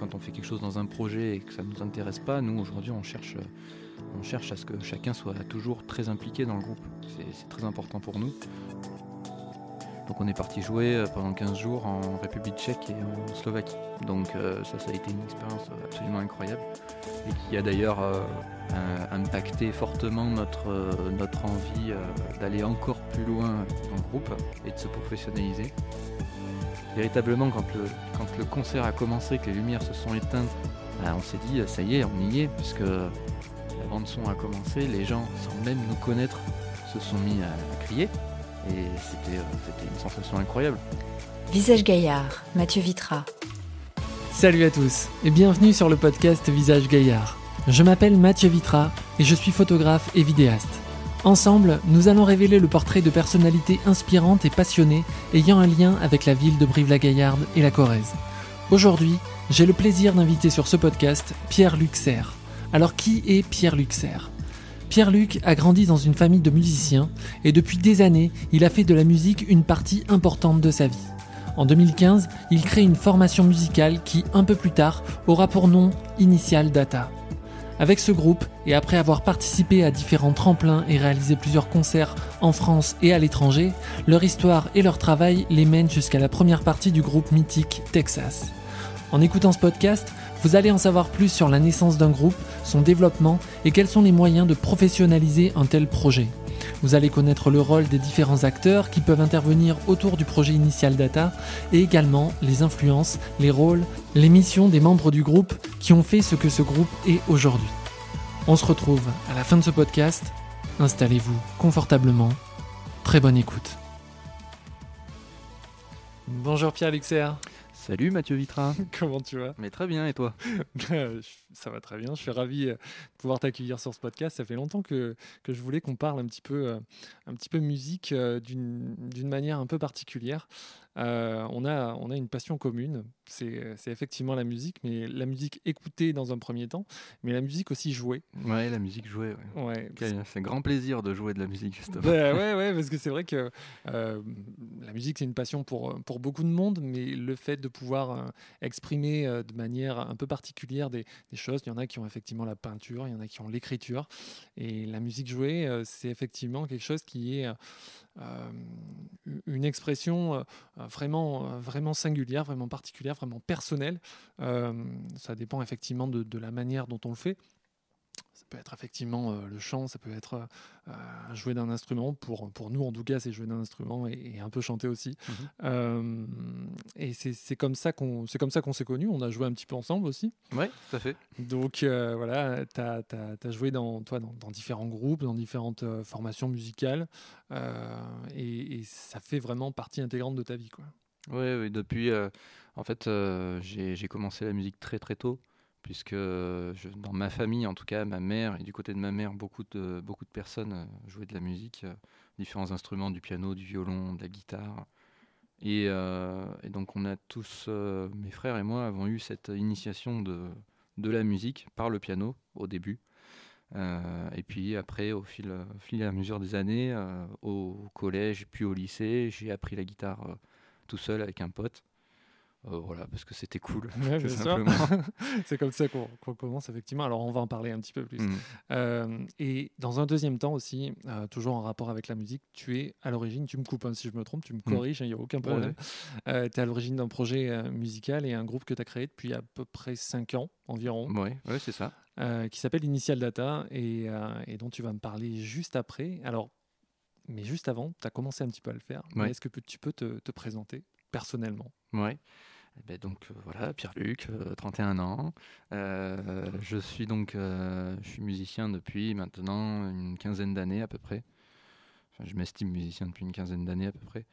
quand on fait quelque chose dans un projet et que ça ne nous intéresse pas, nous aujourd'hui on cherche, on cherche à ce que chacun soit toujours très impliqué dans le groupe. C'est très important pour nous. Donc on est parti jouer euh, pendant 15 jours en République tchèque et en Slovaquie. Donc euh, ça, ça a été une expérience absolument incroyable et qui a d'ailleurs euh, impacté fortement notre, notre envie d'aller encore plus loin dans le groupe et de se professionnaliser. Véritablement, quand le, quand le concert a commencé, que les lumières se sont éteintes, bah, on s'est dit, ça y est, on y est, puisque la bande son a commencé, les gens, sans même nous connaître, se sont mis à crier. Et euh, c'était une sensation incroyable. Visage Gaillard, Mathieu Vitra. Salut à tous et bienvenue sur le podcast Visage Gaillard. Je m'appelle Mathieu Vitra et je suis photographe et vidéaste. Ensemble, nous allons révéler le portrait de personnalités inspirantes et passionnées ayant un lien avec la ville de Brive-la-Gaillarde et la Corrèze. Aujourd'hui, j'ai le plaisir d'inviter sur ce podcast Pierre Luxer. Alors qui est Pierre Luxer Pierre-Luc a grandi dans une famille de musiciens et depuis des années, il a fait de la musique une partie importante de sa vie. En 2015, il crée une formation musicale qui, un peu plus tard, aura pour nom Initial Data. Avec ce groupe, et après avoir participé à différents tremplins et réalisé plusieurs concerts en France et à l'étranger, leur histoire et leur travail les mènent jusqu'à la première partie du groupe mythique Texas. En écoutant ce podcast, vous allez en savoir plus sur la naissance d'un groupe, son développement et quels sont les moyens de professionnaliser un tel projet. Vous allez connaître le rôle des différents acteurs qui peuvent intervenir autour du projet Initial Data et également les influences, les rôles, les missions des membres du groupe qui ont fait ce que ce groupe est aujourd'hui. On se retrouve à la fin de ce podcast. Installez-vous confortablement. Très bonne écoute. Bonjour Pierre Luxer. Salut Mathieu Vitra. Comment tu vas? Mais très bien, et toi? Ça va très bien. Je suis ravi euh, de pouvoir t'accueillir sur ce podcast. Ça fait longtemps que, que je voulais qu'on parle un petit peu, euh, un petit peu musique euh, d'une manière un peu particulière. Euh, on, a, on a une passion commune, c'est effectivement la musique, mais la musique écoutée dans un premier temps, mais la musique aussi jouée. Ouais, la musique jouée. Ouais. c'est un grand plaisir de jouer de la musique, justement. Bah ouais, ouais, parce que c'est vrai que euh, la musique, c'est une passion pour, pour beaucoup de monde, mais le fait de pouvoir euh, exprimer de manière un peu particulière des, des, choses, il y en a qui ont effectivement la peinture, il y en a qui ont l'écriture, et la musique jouée, c'est effectivement quelque chose qui est une expression euh, vraiment, euh, vraiment singulière, vraiment particulière, vraiment personnelle. ça dépend effectivement de, la manière dont on le fait. Ça peut être effectivement le chant, ça peut être jouer d'un instrument. Pour, pour nous, en tout cas, c'est jouer d'un instrument et, un peu chanter aussi. Mhm. et c'est comme ça qu'on s'est connus. On a joué un petit peu ensemble aussi. Oui, tout à fait. Donc voilà, tu as, as, joué dans, toi, dans, dans, différents groupes, dans différentes formations musicales. Et, ça fait vraiment partie intégrante de ta vie. Quoi. Oui, oui, depuis, en fait, j'ai commencé la musique très très tôt puisque dans ma famille, en tout cas, ma mère et du côté de ma mère, beaucoup de, beaucoup de personnes euh, jouaient de la musique, euh, différents instruments, du piano, du violon, de la guitare. Et, euh, donc on a tous, mes frères et moi, avons eu cette initiation de, de la musique par le piano au début. et puis après, au fil, fil et à mesure des années, au collège puis au lycée, j'ai appris la guitare tout seul avec un pote. Euh, voilà, parce que c'était cool. c'est comme ça qu'on commence, effectivement. Alors, on va en parler un petit peu plus. Mm. Euh, et dans un deuxième temps aussi, euh, toujours en rapport avec la musique, tu es à l'origine, tu me coupes hein, si je me trompe, tu me mm. corriges, il n'y a aucun problème. tu es à l'origine d'un projet musical et un groupe que tu as créé depuis à peu près 5 ans environ. Oui, ouais, c'est ça. qui s'appelle Initial Data et, et, dont tu vas me parler juste après. Alors, mais juste avant, tu as commencé un petit peu à le faire. Est-ce que tu peux te, te présenter personnellement? Ouais. Eh ben, donc euh, voilà, Pierre-Luc, 31 euh, ans. Euh, je suis donc je suis musicien depuis maintenant une quinzaine d'années à peu près. Enfin, je m'estime musicien depuis une quinzaine d'années à peu près.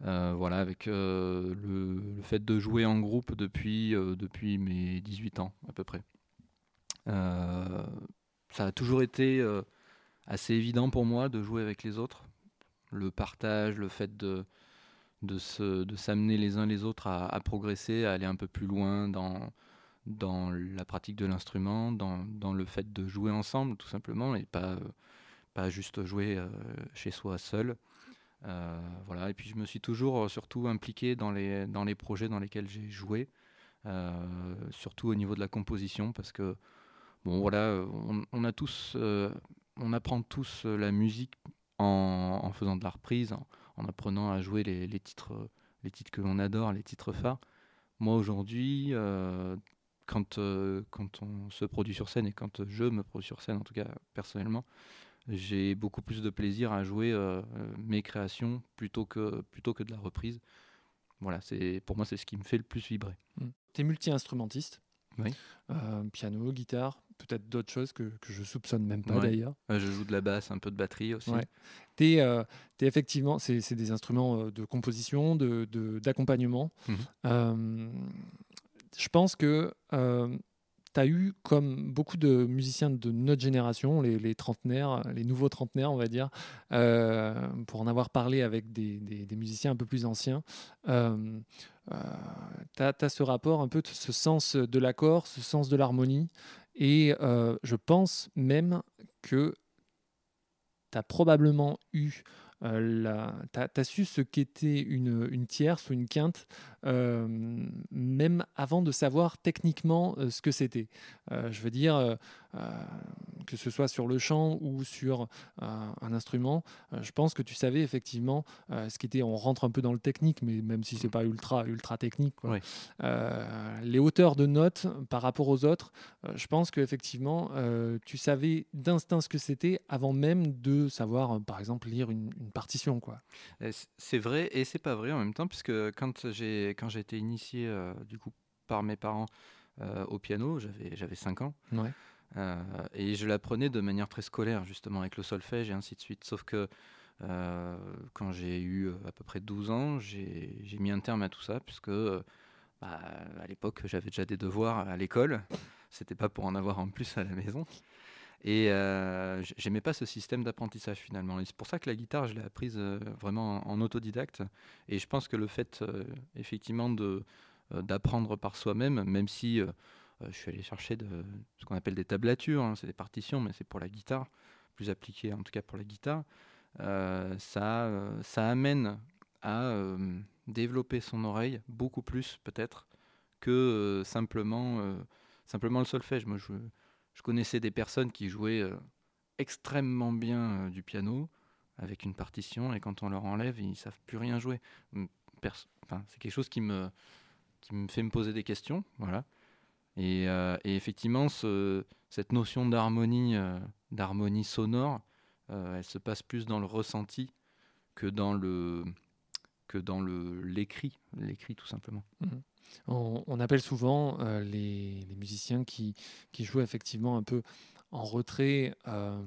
voilà, avec le, le, fait de jouer en groupe depuis, depuis mes 18 ans à peu près. ça a toujours été assez évident pour moi de jouer avec les autres. Le partage, le fait de, de, se, de s'amener les uns les autres à, progresser, à aller un peu plus loin dans, dans la pratique de l'instrument, dans, dans, le fait de jouer ensemble tout simplement et pas, pas juste jouer euh, chez soi seul. Euh, voilà. Et puis je me suis toujours euh, surtout impliqué dans les, dans les projets dans lesquels j'ai joué. surtout au niveau de la composition, parce que bon voilà, on, a tous, on apprend tous la musique en, faisant de la reprise, apprenant à jouer les, titres, les titres que l'on adore, les titres phares. Moi aujourd'hui, quand, quand on se produit sur scène et quand je me produis sur scène, en tout cas personnellement, j'ai beaucoup plus de plaisir à jouer mes créations plutôt que, plutôt que de la reprise. Voilà, c'est pour moi c'est ce qui me fait le plus vibrer. Mmh. Tu es multi-instrumentiste oui. piano, guitare, peut-être d'autres choses que, que je soupçonne même pas d'ailleurs. je joue de la basse, un peu de batterie aussi. Ouais. Es, es effectivement, c'est des instruments de composition, d'accompagnement. De, mmh je pense que tu as eu, comme beaucoup de musiciens de notre génération, les, trentenaires, les nouveaux trentenaires, on va dire, euh, pour en avoir parlé avec des, musiciens un peu plus anciens, euh, euh, tu as, ce rapport, un peu ce sens de l'accord, ce sens de l'harmonie. Et je pense même que tu as probablement eu euh, tu as, su ce qu'était une, une, tierce ou une quinte, euh, même avant de savoir techniquement euh, ce que c'était. je veux dire, que ce soit sur le chant ou sur un instrument, je pense que tu savais effectivement ce qui était. On rentre un peu dans le technique, mais même si c'est pas ultra ultra technique. les hauteurs de notes par rapport aux autres, je pense qu'effectivement, tu savais d'instinct ce que c'était avant même de savoir, par exemple, lire une, une partition. Quoi. C'est vrai et c'est pas vrai en même temps, puisque quand j'ai quand j'ai été initié euh, du coup par mes parents euh, au piano, j'avais j'avais 5 ans. Euh, et je l'apprenais de manière très scolaire, justement, avec le solfège et ainsi de suite. Sauf que quand j'ai eu à peu près 12 ans, j'ai mis un terme à tout ça, puisque bah, à l'époque, j'avais déjà des devoirs à l'école. C'était pas pour en avoir en plus à la maison. Et euh, j'aimais pas ce système d'apprentissage finalement. C'est pour ça que la guitare, je l'ai apprise euh, vraiment en, autodidacte. Et je pense que le fait, euh, effectivement, d'apprendre par soi-même, même si je suis allé chercher ce qu'on appelle des tablatures, hein, c'est des partitions, mais c'est pour la guitare, plus appliqué en tout cas pour la guitare, ça, ça amène à développer son oreille beaucoup plus peut-être que simplement, simplement le solfège. Moi, je, connaissais des personnes qui jouaient euh, extrêmement bien euh, du piano avec une partition et quand on leur enlève, ils savent plus rien jouer. Enfin, c'est quelque chose qui me, qui me fait me poser des questions, voilà. Et, euh, effectivement, ce, cette notion d'harmonie, d'harmonie sonore, elle se passe plus dans le ressenti que dans le que dans le l'écrit, l'écrit tout simplement. Mmh on, appelle souvent euh, les, musiciens qui, jouent effectivement un peu en retrait euh,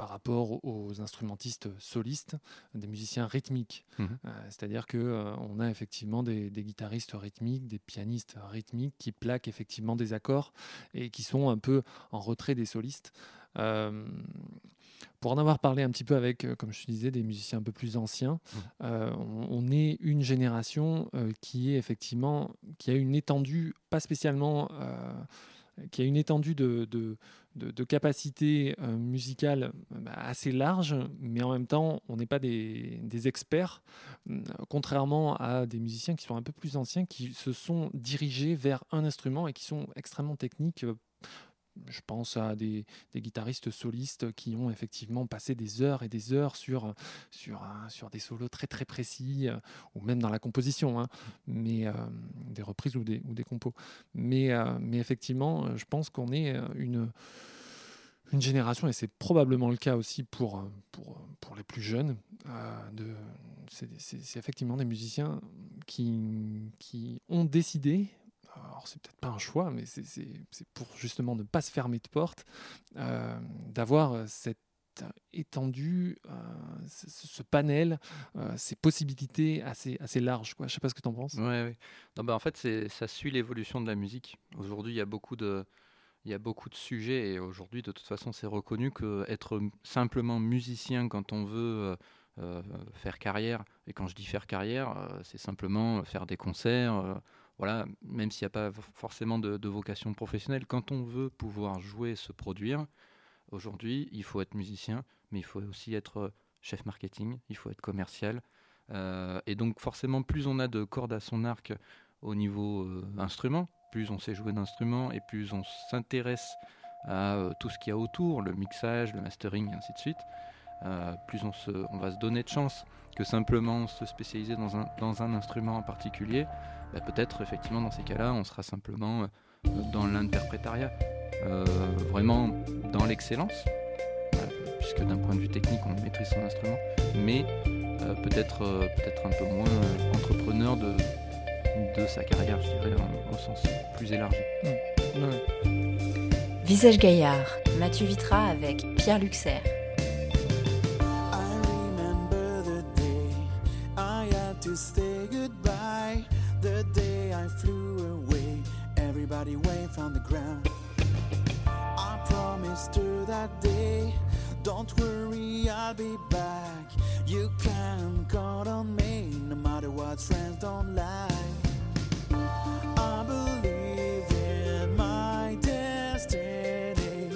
par rapport aux instrumentistes solistes, des musiciens rythmiques. Mmh euh, c'est-à-dire que on a effectivement des, guitaristes rythmiques, des pianistes rythmiques qui plaquent effectivement des accords et qui sont un peu en retrait des solistes. Pour en avoir parlé un petit peu avec, euh, comme je te disais, des musiciens un peu plus anciens, mmh. euh, on, est une génération euh, qui est effectivement, qui a une étendue, pas spécialement, qui a une étendue de, de, de, capacité musicale bah, assez large, mais en même temps, on n'est pas des, des, experts, contrairement à des musiciens qui sont un peu plus anciens, qui se sont dirigés vers un instrument et qui sont extrêmement techniques je pense à des, guitaristes solistes qui ont effectivement passé des heures et des heures sur, sur, sur des solos très très précis, euh, ou même dans la composition, hein, mais, euh, des reprises ou des, ou des compos. Mais, euh, mais effectivement, je pense qu'on est une, une génération, et c'est probablement le cas aussi pour, pour, pour les plus jeunes, de, c'est, effectivement des musiciens qui, qui ont décidé alors c'est peut-être pas un choix, mais c'est pour justement ne pas se fermer de porte, euh, d'avoir euh, cette étendue, euh, ce, panel, ces possibilités assez, assez larges. Je sais pas ce que tu en penses. Ouais. bah, en fait, ça suit l'évolution de la musique. Aujourd'hui, il y a beaucoup de... Il y a beaucoup de sujets et aujourd'hui, de toute façon, c'est reconnu qu'être simplement musicien quand on veut faire carrière, et quand je dis faire carrière, c'est simplement faire des concerts, voilà, même s'il n'y a pas forcément de, vocation professionnelle, quand on veut pouvoir jouer, se produire, aujourd'hui, il faut être musicien, mais il faut aussi être euh, chef marketing, il faut être commercial. Euh, et donc forcément, plus on a de cordes à son arc au niveau instrument. Plus on sait jouer d'instruments et plus on s'intéresse à tout ce qu'il y a autour, le mixage, le mastering, et ainsi de suite. plus on, va se donner de chance que simplement se spécialiser dans un instrument en particulier, bah, peut-être effectivement dans ces cas-là, on sera simplement dans l'interprétariat, vraiment dans l'excellence, puisque d'un point de vue technique, on maîtrise son instrument, mais euh, peut-être euh, peut-être un peu moins euh, entrepreneur de, de sa carrière, je dirais, au sens plus élargi. Mmh. Visage gaillard, Mathieu Vitra avec Pierre Luxer. Don't worry, I'll be back. You can count on me, no matter what friends don't like. I believe in my destiny.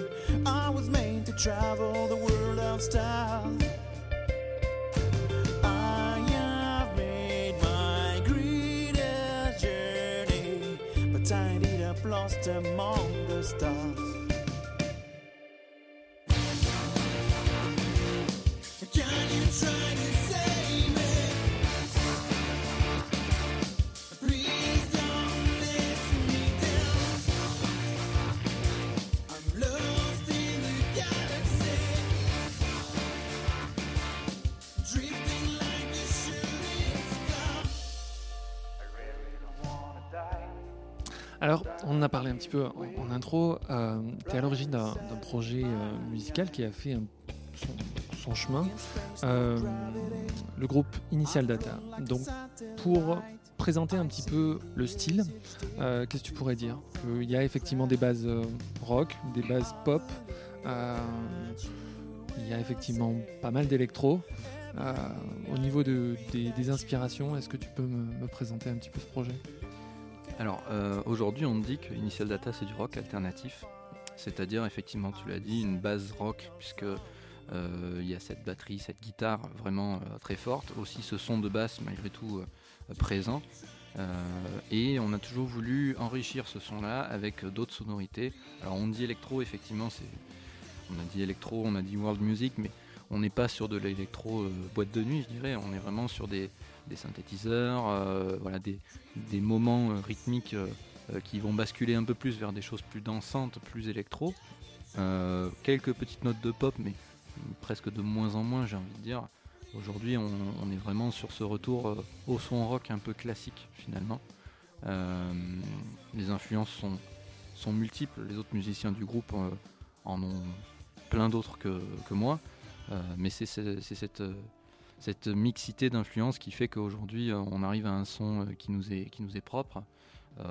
I was made to travel the world of style. I have made my greatest journey, but I ended up lost among the stars. Alors, on en a parlé un petit peu en, intro. Euh, tu es à l'origine d'un projet euh, musical qui a fait son, chemin, euh, le groupe Initial Data. Donc, pour présenter un petit peu le style, qu'est-ce que tu pourrais dire? Il y a effectivement des bases rock, des bases pop, il y a effectivement pas mal d'électro. au niveau des, inspirations, est-ce que tu peux me présenter un petit peu ce projet? Alors euh, aujourd'hui on dit que Initial Data c'est du rock alternatif, c'est-à-dire effectivement tu l'as dit une base rock puisque euh, il y a cette batterie, cette guitare vraiment euh, très forte, aussi ce son de basse malgré tout présent. et on a toujours voulu enrichir ce son-là avec d'autres sonorités. Alors on dit électro, effectivement, c'est, on a dit électro, on a dit world music, mais on n'est pas sur de l'électro boîte de nuit, je dirais. On est vraiment sur des, des synthétiseurs, euh, voilà, des, moments euh, rythmiques euh, qui vont basculer un peu plus vers des choses plus dansantes, plus électro. quelques petites notes de pop, mais presque de moins en moins, j'ai envie de dire. Aujourd'hui, on, est vraiment sur ce retour au son rock un peu classique, finalement. les influences sont, sont multiples. Les autres musiciens du groupe en ont plein d'autres que, moi. Mais c'est cette, cette mixité d'influences qui fait qu'aujourd'hui euh, on arrive à un son euh, qui nous est, propre. Euh,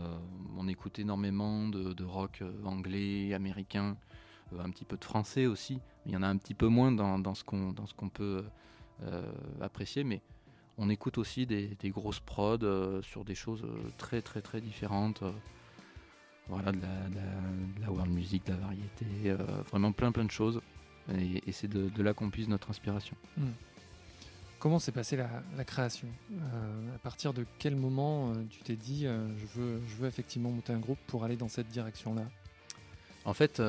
on écoute énormément de, rock anglais, américain, un petit peu de français aussi. Il y en a un petit peu moins dans, ce qu'on peut apprécier, mais on écoute aussi des, grosses prods sur des choses très très très différentes. voilà, de la, world music, de la variété, vraiment plein plein de choses. Et, c'est de, là qu'on puise notre inspiration. Hmm. Comment s'est passée la, création euh, À partir de quel moment euh, tu t'es dit euh, je, veux, je veux effectivement monter un groupe pour aller dans cette direction-là? En fait,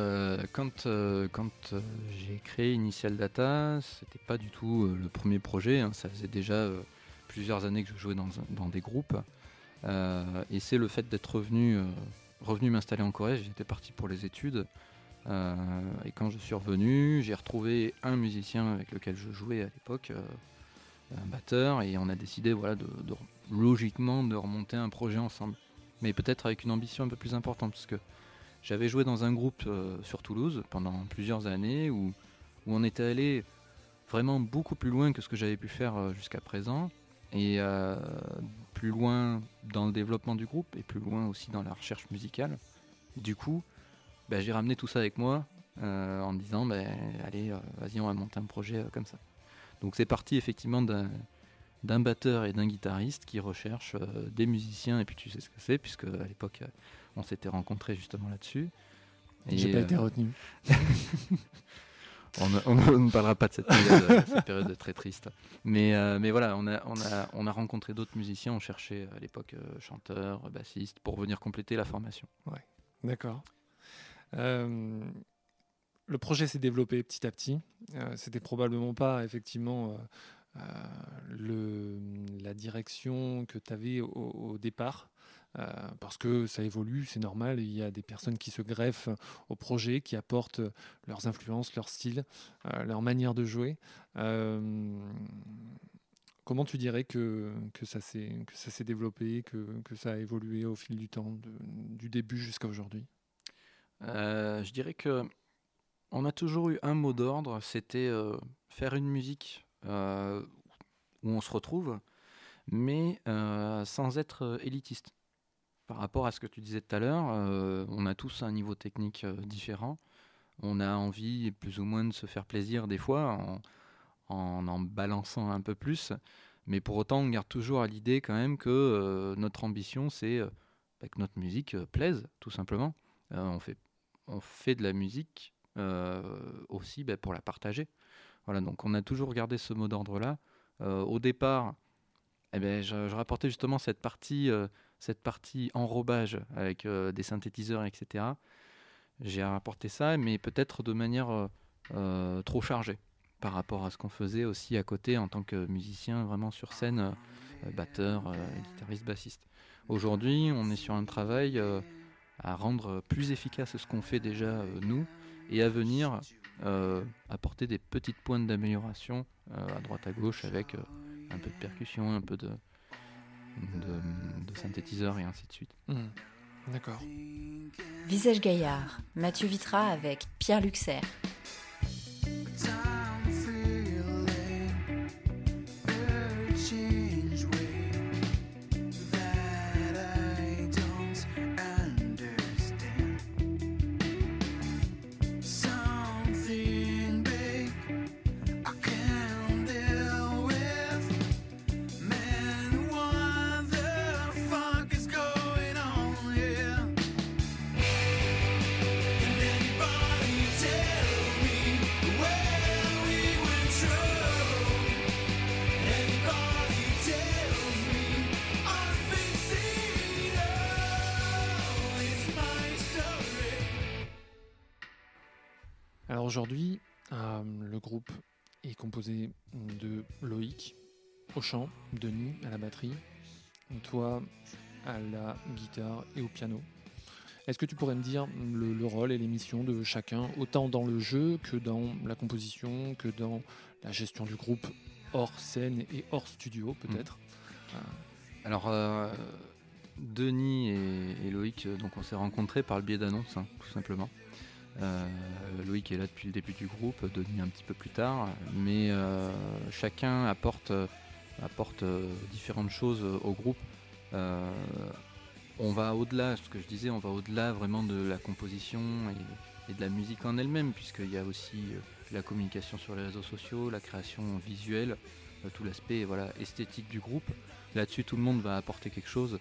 quand, quand j'ai créé Initial Data, c'était pas du tout le premier projet. Hein. ça faisait déjà plusieurs années que je jouais dans, dans des groupes. et c'est le fait d'être revenu, revenu m'installer en Corée. J'étais parti pour les études. Et quand je suis revenu, j'ai retrouvé un musicien avec lequel je jouais à l'époque, un batteur et on a décidé voilà, de, logiquement de remonter un projet ensemble. Mais peut-être avec une ambition un peu plus importante parce que j'avais joué dans un groupe euh, sur Toulouse pendant plusieurs années où, où on était allé vraiment beaucoup plus loin que ce que j'avais pu faire euh, jusqu'à présent et euh, plus loin dans le développement du groupe et plus loin aussi dans la recherche musicale. Du coup, bah, j'ai ramené tout ça avec moi en me disant bah, allez, vas-y, on va monter un projet comme ça. Donc c'est parti effectivement d'un batteur et d'un guitariste qui recherchent euh, des musiciens, et puis tu sais ce que c'est, puisque à l'époque euh, on s'était rencontrés justement là-dessus. J'ai pas été euh, retenu. on, ne parlera pas de cette période, cette période très triste. Mais, mais voilà, on a, on a, on a rencontré d'autres musiciens, on cherchait à l'époque chanteurs, bassistes, pour venir compléter la formation. Ouais, d'accord. Le projet s'est développé petit à petit. C'était probablement pas effectivement le, la direction que tu avais au, départ. Euh, parce que ça évolue, c'est normal, il y a des personnes qui se greffent au projet, qui apportent leurs influences, leur style, euh, leur manière de jouer. Euh, comment tu dirais que, ça s'est développé, que, ça a évolué au fil du temps, du début jusqu'à aujourd'hui? Je dirais que on a toujours eu un mot d'ordre, c'était faire une musique euh, où on se retrouve, mais euh, sans être euh, élitiste. Par rapport à ce que tu disais tout à l'heure, on a tous un niveau technique différent. On a envie plus ou moins de se faire plaisir des fois en en, balançant un peu plus. Mais pour autant, on garde toujours à l'idée quand même que notre ambition, c'est bah, que notre musique plaise, tout simplement. on, fait, on fait de la musique aussi bah, pour la partager. Voilà, donc on a toujours gardé ce mot d'ordre-là. Euh, au départ, eh ben, je, rapportais justement cette partie, euh, cette partie enrobage avec euh, des synthétiseurs, etc. J'ai rapporté ça, mais peut-être de manière trop chargée par rapport à ce qu'on faisait aussi à côté en tant que musicien vraiment sur scène, batteur, guitariste, bassiste. Aujourd'hui, on est sur un travail à rendre plus efficace ce qu'on fait déjà nous et à venir euh, apporter des petites pointes d'amélioration euh, à droite à gauche avec euh, un peu de percussion, un peu de, de, synthétiseur et ainsi de suite. Mmh. D'accord. Visage Gaillard, Mathieu Vitra avec Pierre Luxer. Aujourd'hui, euh, le groupe est composé de Loïc au chant, Denis à la batterie, toi à la guitare et au piano. Est-ce que tu pourrais me dire le, rôle et les missions de chacun, autant dans le jeu que dans la composition, que dans la gestion du groupe hors scène et hors studio peut-être mmh. Alors, euh, Denis et, Loïc, donc on s'est rencontrés par le biais d'annonces, hein, tout simplement. Euh, Loïc est là depuis le début du groupe, Denis un petit peu plus tard, mais euh, chacun apporte, apporte différentes choses au groupe. on va au-delà, ce que je disais, on va au-delà vraiment de la composition et, de la musique en elle-même, puisqu'il y a aussi la communication sur les réseaux sociaux, la création visuelle, tout l'aspect voilà, esthétique du groupe. Là-dessus, tout le monde va apporter quelque chose.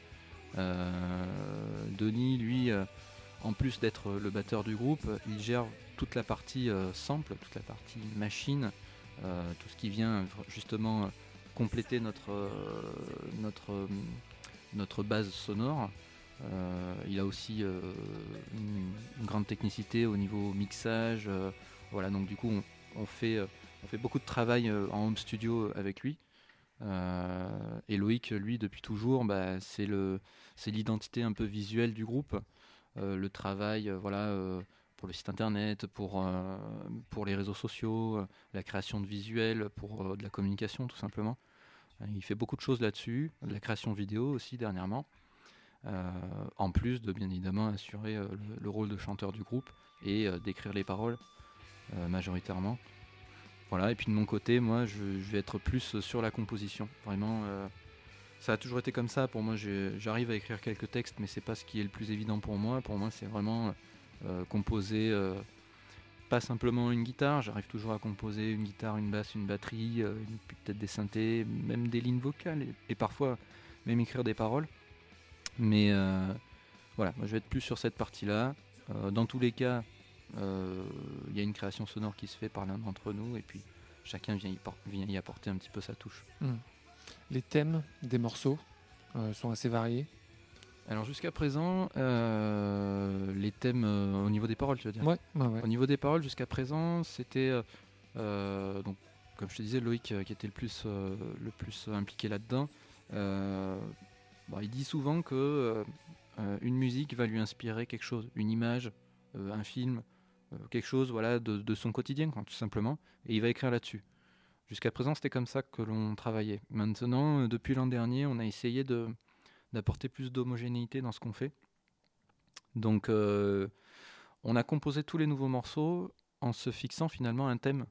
Denis, lui, en plus d'être le batteur du groupe, il gère toute la partie euh, sample, toute la partie machine, euh, tout ce qui vient justement compléter notre, euh, notre, notre base sonore. il a aussi une, grande technicité au niveau mixage. voilà, donc du coup, on, fait, on fait beaucoup de travail en home studio avec lui. et Loïc, lui, depuis toujours, bah, c'est l'identité un peu visuelle du groupe. Euh, le travail, euh, voilà euh, pour le site internet, pour, pour les réseaux sociaux, la création de visuels, pour de la communication tout simplement. il fait beaucoup de choses là-dessus, de la création vidéo aussi dernièrement. en plus de bien évidemment assurer le, rôle de chanteur du groupe et d'écrire les paroles majoritairement. Voilà, et puis de mon côté, moi je, je, vais être plus sur la composition. Vraiment, ça a toujours été comme ça. Pour moi, j'arrive à écrire quelques textes, mais c'est pas ce qui est le plus évident pour moi. Pour moi, c'est vraiment euh, composer euh, pas simplement une guitare. J'arrive toujours à composer une guitare, une basse, une batterie, euh, peut-être des synthés, même des lignes vocales et, parfois même écrire des paroles. Mais voilà, moi je vais être plus sur cette partie-là. dans tous les cas, Il y a une création sonore qui se fait par l'un d'entre nous et puis chacun vient y, por- vient y apporter un petit peu sa touche. Les thèmes des morceaux euh, sont assez variés. Alors jusqu'à présent, euh, les thèmes euh, au niveau des paroles, tu veux dire? Ouais, ouais. Au niveau des paroles, jusqu'à présent, c'était euh, donc comme je te disais, Loïc qui était le plus le plus impliqué là-dedans. Bon, il dit souvent que une musique va lui inspirer quelque chose, une image, un film, quelque chose voilà de, de son quotidien, quoi, tout simplement, et il va écrire là-dessus. Jusqu'à présent, c'était comme ça que l'on travaillait. Maintenant, euh, depuis l'an dernier, on a essayé d'apporter plus d'homogénéité dans ce qu'on fait. Donc, euh, on a composé tous les nouveaux morceaux en se fixant finalement un thème.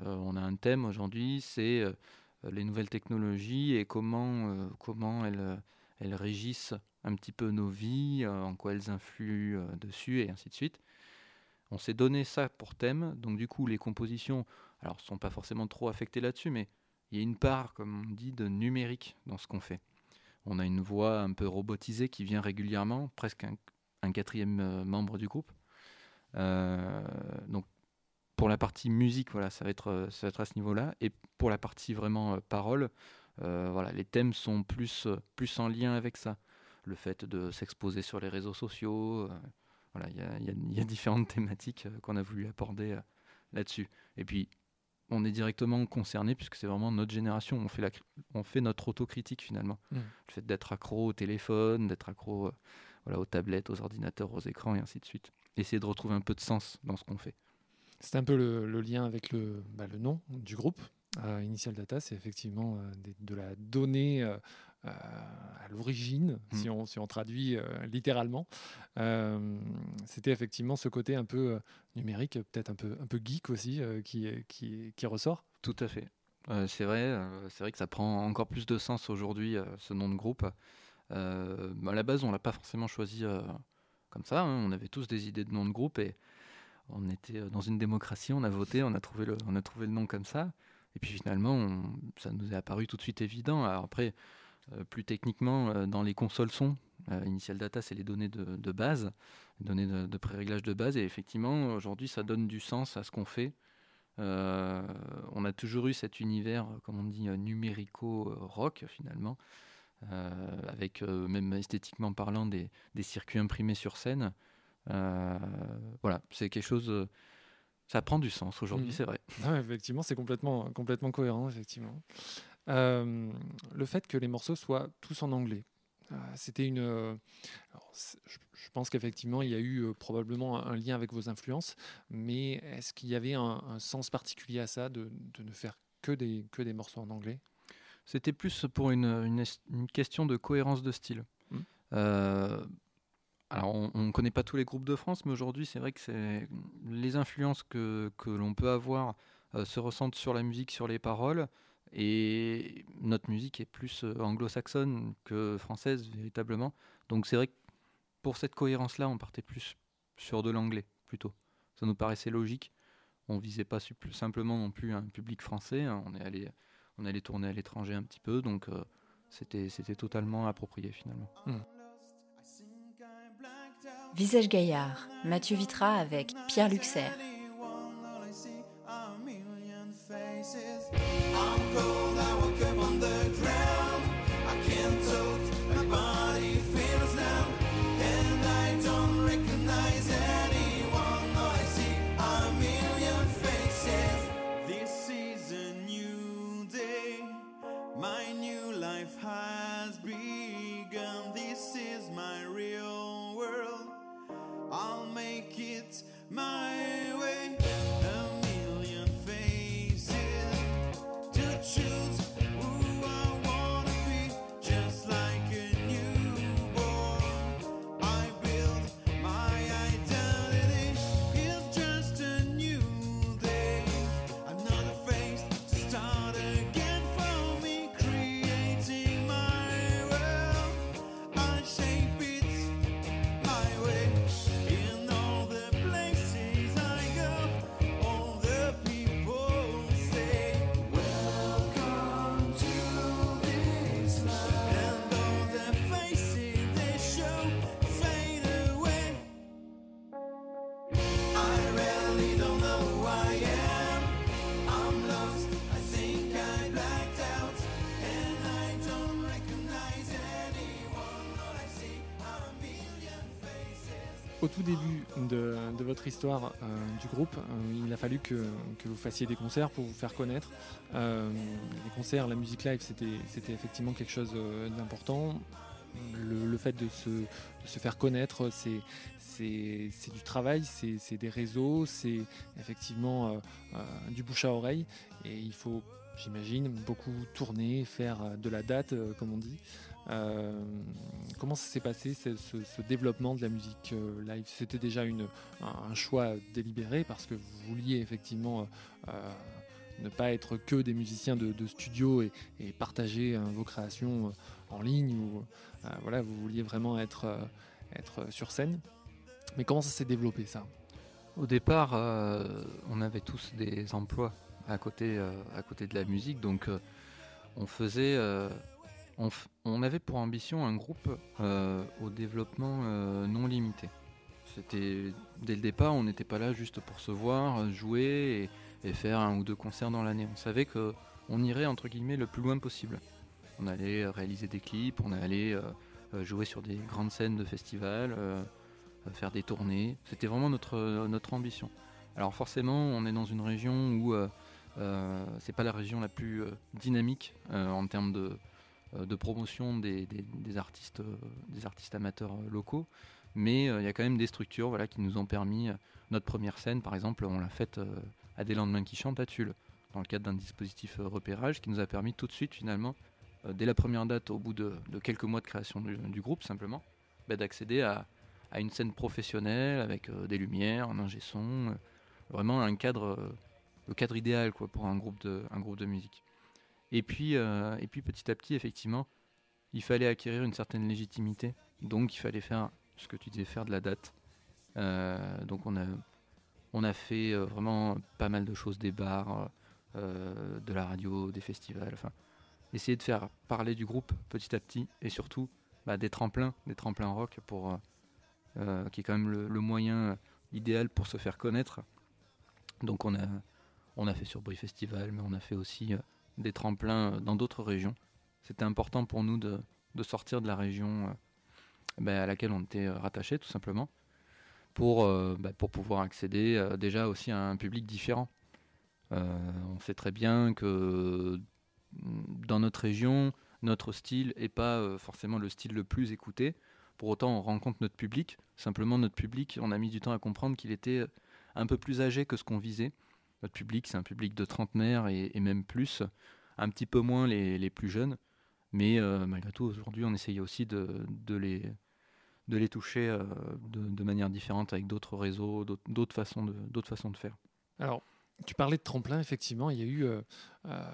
Euh, on a un thème aujourd'hui, c'est les nouvelles technologies et comment, comment elles, elles régissent un petit peu nos vies, en quoi elles influent dessus et ainsi de suite. On s'est donné ça pour thème, donc du coup les compositions, alors sont pas forcément trop affectées là-dessus, mais il y a une part, comme on dit, de numérique dans ce qu'on fait. On a une voix un peu robotisée qui vient régulièrement, presque un, quatrième euh, membre du groupe. Euh, donc pour la partie musique, voilà, ça va être, euh, ça va être à ce niveau-là. Et pour la partie vraiment parole, voilà, les thèmes sont plus, plus en lien avec ça. Le fait de s'exposer sur les réseaux sociaux, voilà, il y a, y a- différentes thématiques qu'on a voulu aborder là-dessus. Et puis, on est directement concerné puisque c'est vraiment notre génération. On fait, la, on fait notre autocritique finalement. Mm. Le fait d'être accro au téléphone, d'être accro euh, voilà, aux tablettes, aux ordinateurs, aux écrans et ainsi de suite. Essayer de retrouver un peu de sens dans ce qu'on fait. C'est un peu le, le lien avec le, bah, le nom du groupe. Euh, Initial Data, c'est effectivement euh, des- de la donnée euh, à l'origine, si, Mm. on, si on traduit euh, littéralement. Euh, C'était effectivement ce côté un peu euh, numérique, peut-être un peu, un peu geek aussi, euh, qui, qui, qui ressort. Tout à fait. Euh, c'est vrai, euh, c'est vrai que ça prend encore plus de sens aujourd'hui, euh, ce nom de groupe. Euh, à la base, on l'a pas forcément choisi euh, comme ça. hein. On avait tous des idées de nom de groupe et on était euh, dans une démocratie. On a voté, on a trouvé le, on a trouvé le nom comme ça. Et puis finalement, on- ça nous est apparu tout de suite évident. Alors après, euh, plus techniquement, euh, dans les consoles son, euh, Initial Data, c'est les données de, de base, les données de, de pré-réglage de base. Et effectivement, aujourd'hui, ça donne du sens à ce qu'on fait. Euh, on a toujours eu cet univers, euh, comme on dit, euh, numérico-rock finalement, euh, avec euh, même esthétiquement parlant des, des circuits imprimés sur scène. Euh, voilà, c'est quelque chose. euh, ça prend du sens aujourd'hui, Mhm. c'est vrai. Ah, effectivement, c'est complètement, complètement cohérent, effectivement. Euh, le fait que les morceaux soient tous en anglais, euh, c'était une. euh, alors, je, pense qu'effectivement, il y a eu euh, probablement un, lien avec vos influences, mais est-ce qu'il y avait un, un sens particulier à ça de, de ne faire que des, que des morceaux en anglais? C'était plus pour une, une es- une question de cohérence de style. Euh, alors, on ne connaît pas tous les groupes de France, mais aujourd'hui, c'est vrai que c'est les influences que, que l'on peut avoir euh, se ressentent sur la musique, sur les paroles. Et notre musique est plus euh, anglo-saxonne que française, véritablement. Donc, c'est vrai que pour cette cohérence-là, on partait plus sur de l'anglais, plutôt. Ça nous paraissait logique. On visait pas simplement non plus un public français. hein. On est allé on allait tourner à l'étranger un petit peu, donc euh, c'était c'était totalement approprié finalement. Visage Gaillard, Mathieu Vitra avec Pierre Luxer. Début de, votre histoire du groupe, il a fallu que, vous fassiez des concerts pour vous faire connaître. les concerts, la musique live, c'était effectivement quelque chose d'important. Le, fait de se, faire connaître, c'est du travail, c'est des réseaux, c'est effectivement du bouche à oreille. Et il faut j'imagine, beaucoup tourner, faire euh, de la date, euh, comme on dit. Euh, comment ça s'est passé, ce, développement de la musique live? C'était déjà une, un, choix délibéré parce que vous vouliez effectivement ne pas être que des musiciens de, studio et, partager vos créations en ligne. Ou, voilà, vous vouliez vraiment être, être sur scène. Mais comment ça s'est développé ça? Au départ, on avait tous des emplois à côté, euh, à côté de la musique. Donc euh, on faisait, euh, on, avait pour ambition un groupe au développement non limité. C'était dès le départ, on n'était pas là juste pour se voir, jouer et, faire un ou deux concerts dans l'année. On savait que on irait entre guillemets le plus loin possible. On allait réaliser des clips, on allait jouer sur des grandes scènes de festivals, faire des tournées. C'était vraiment notre, ambition. Alors forcément, on est dans une région où euh, c'est pas la région la plus euh, dynamique euh, en termes de, promotion des, artistes, des artistes amateurs locaux, mais il y a quand même des structures voilà, qui nous ont permis. notre première scène, par exemple, on l'a faite à des lendemains qui chantent à Tulle, dans le cadre d'un dispositif repérage qui nous a permis tout de suite, finalement, dès la première date, au bout de, quelques mois de création du, groupe, simplement, bah, d'accéder à, une scène professionnelle avec des lumières, un ingé son, vraiment un cadre le cadre idéal quoi, pour un groupe de, un groupe de musique. Et puis, euh, et puis petit à petit, effectivement, il fallait acquérir une certaine légitimité. Donc il fallait faire ce que tu disais, faire de la date. Euh, donc on a, on a fait euh, vraiment pas mal de choses, des bars, de la radio, des festivals, enfin essayer de faire parler du groupe petit à petit et surtout bah, des tremplins, des tremplins rock pour qui est quand même le, moyen idéal pour se faire connaître. Donc on a on a fait sur Brie Festival, mais on a fait aussi des tremplins euh, dans d'autres régions. C'était important pour nous de, sortir de la région euh, ben, à laquelle on était rattaché, tout simplement, pour, ben, pour pouvoir accéder déjà aussi à un public différent. on sait très bien que mm, dans notre région, notre style n'est pas forcément le style le plus écouté. Pour autant, on rencontre notre public. Simplement, notre public, on a mis du temps à comprendre qu'il était un peu plus âgé que ce qu'on visait. Notre public, c'est un public de trentenaires et, et, même plus, un petit peu moins les, plus jeunes. Mais euh, malgré tout, aujourd'hui, on essaye aussi de, les, de les toucher euh, de, manière différente avec d'autres réseaux, d'autres façons, façons de faire. Alors, tu parlais de tremplin, effectivement, il y a eu euh, euh,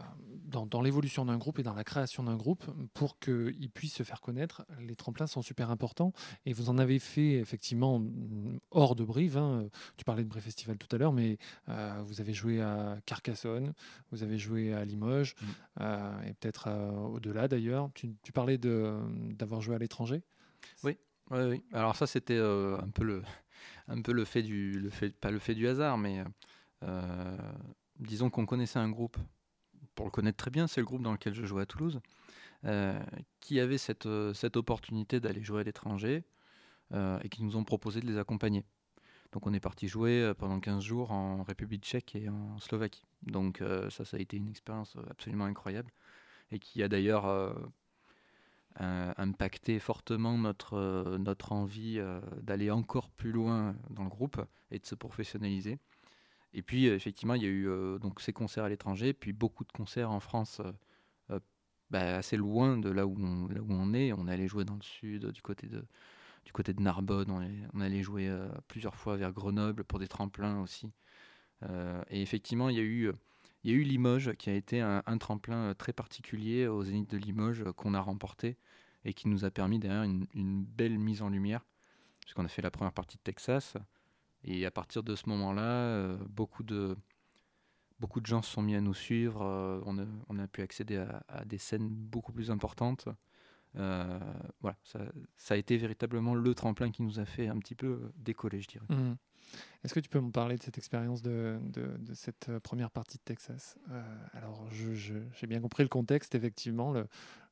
dans, l'évolution d'un groupe et dans la création d'un groupe, pour qu'il puisse se faire connaître, les tremplins sont super importants. Et vous en avez fait effectivement hors de Brive. Hein. Tu parlais de Brive Festival tout à l'heure, mais euh, vous avez joué à Carcassonne, vous avez joué à Limoges, mm. et peut-être au-delà d'ailleurs. Tu, parlais d'avoir joué à l'étranger? Oui. Oui, Alors ça, c'était un peu le, un peu le fait du, le fait, pas le fait du hasard, mais disons qu'on connaissait un groupe, pour le connaître très bien, c'est le groupe dans lequel je jouais à Toulouse, euh, qui avait cette, euh, cette opportunité d'aller jouer à l'étranger et qui nous ont proposé de les accompagner. Donc on est parti jouer pendant 15 jours en République tchèque et en Slovaquie. Donc ça, ça a été une expérience absolument incroyable et qui a d'ailleurs impacté fortement notre envie d'aller encore plus loin dans le groupe et de se professionnaliser. Et puis, euh, effectivement, il y a eu euh, donc ces concerts à l'étranger, puis beaucoup de concerts en France, euh, bah, assez loin de là où, on, où on est. On allait jouer dans le sud, du côté de, du côté de Narbonne. On allait, jouer plusieurs fois vers Grenoble pour des tremplins aussi. et effectivement, il y a eu. Il y a eu Limoges qui a été un, tremplin très particulier aux Zénith de Limoges qu'on a remporté et qui nous a permis derrière une belle mise en lumière, puisqu'on a fait la première partie de Texas, et à partir de ce moment-là, euh, beaucoup, de, beaucoup de gens se sont mis à nous suivre. Euh, on, a, pu accéder à, des scènes beaucoup plus importantes. Euh, voilà, ça, a été véritablement le tremplin qui nous a fait un petit peu décoller, je dirais. Mmh. Est-ce que tu peux me parler de cette expérience de, de, cette première partie de Texas? Alors, j'ai bien compris le contexte, effectivement, le,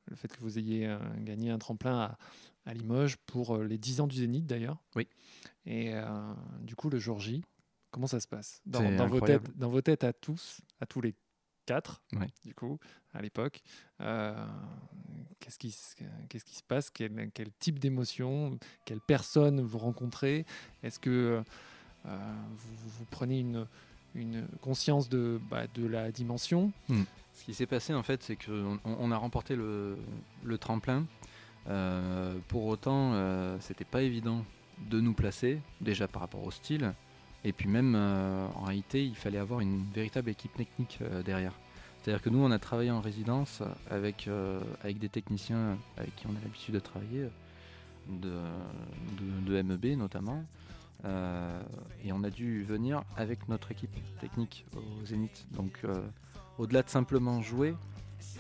le fait que vous ayez gagné un tremplin à, à Limoges pour les 10 ans du Zénith d'ailleurs. Oui. Et du coup, le jour J, comment ça se passe? Dans, vos têtes, dans vos têtes à tous, à tous les quatre, Ouais. du coup, à l'époque. euh, qu'est-ce qui, se- qu'est-ce qui se passe? Quel, quel type d'émotion? Quelle personne vous rencontrez? Est-ce que euh, vous, prenez une, une conscience de, bah, de la dimension? Ce qui s'est passé en fait, c'est qu'on on- on a remporté le, le tremplin. Euh, pour autant, euh, c'était pas évident de nous placer, déjà par rapport au style. Et puis même, euh, en réalité, il fallait avoir une véritable équipe technique derrière. C'est-à-dire que nous, on a travaillé en résidence avec, avec des techniciens avec qui on a l'habitude de travailler, de, de, de MEB notamment. Et on a dû venir avec notre équipe technique au Zénith. Donc, au-delà de simplement jouer,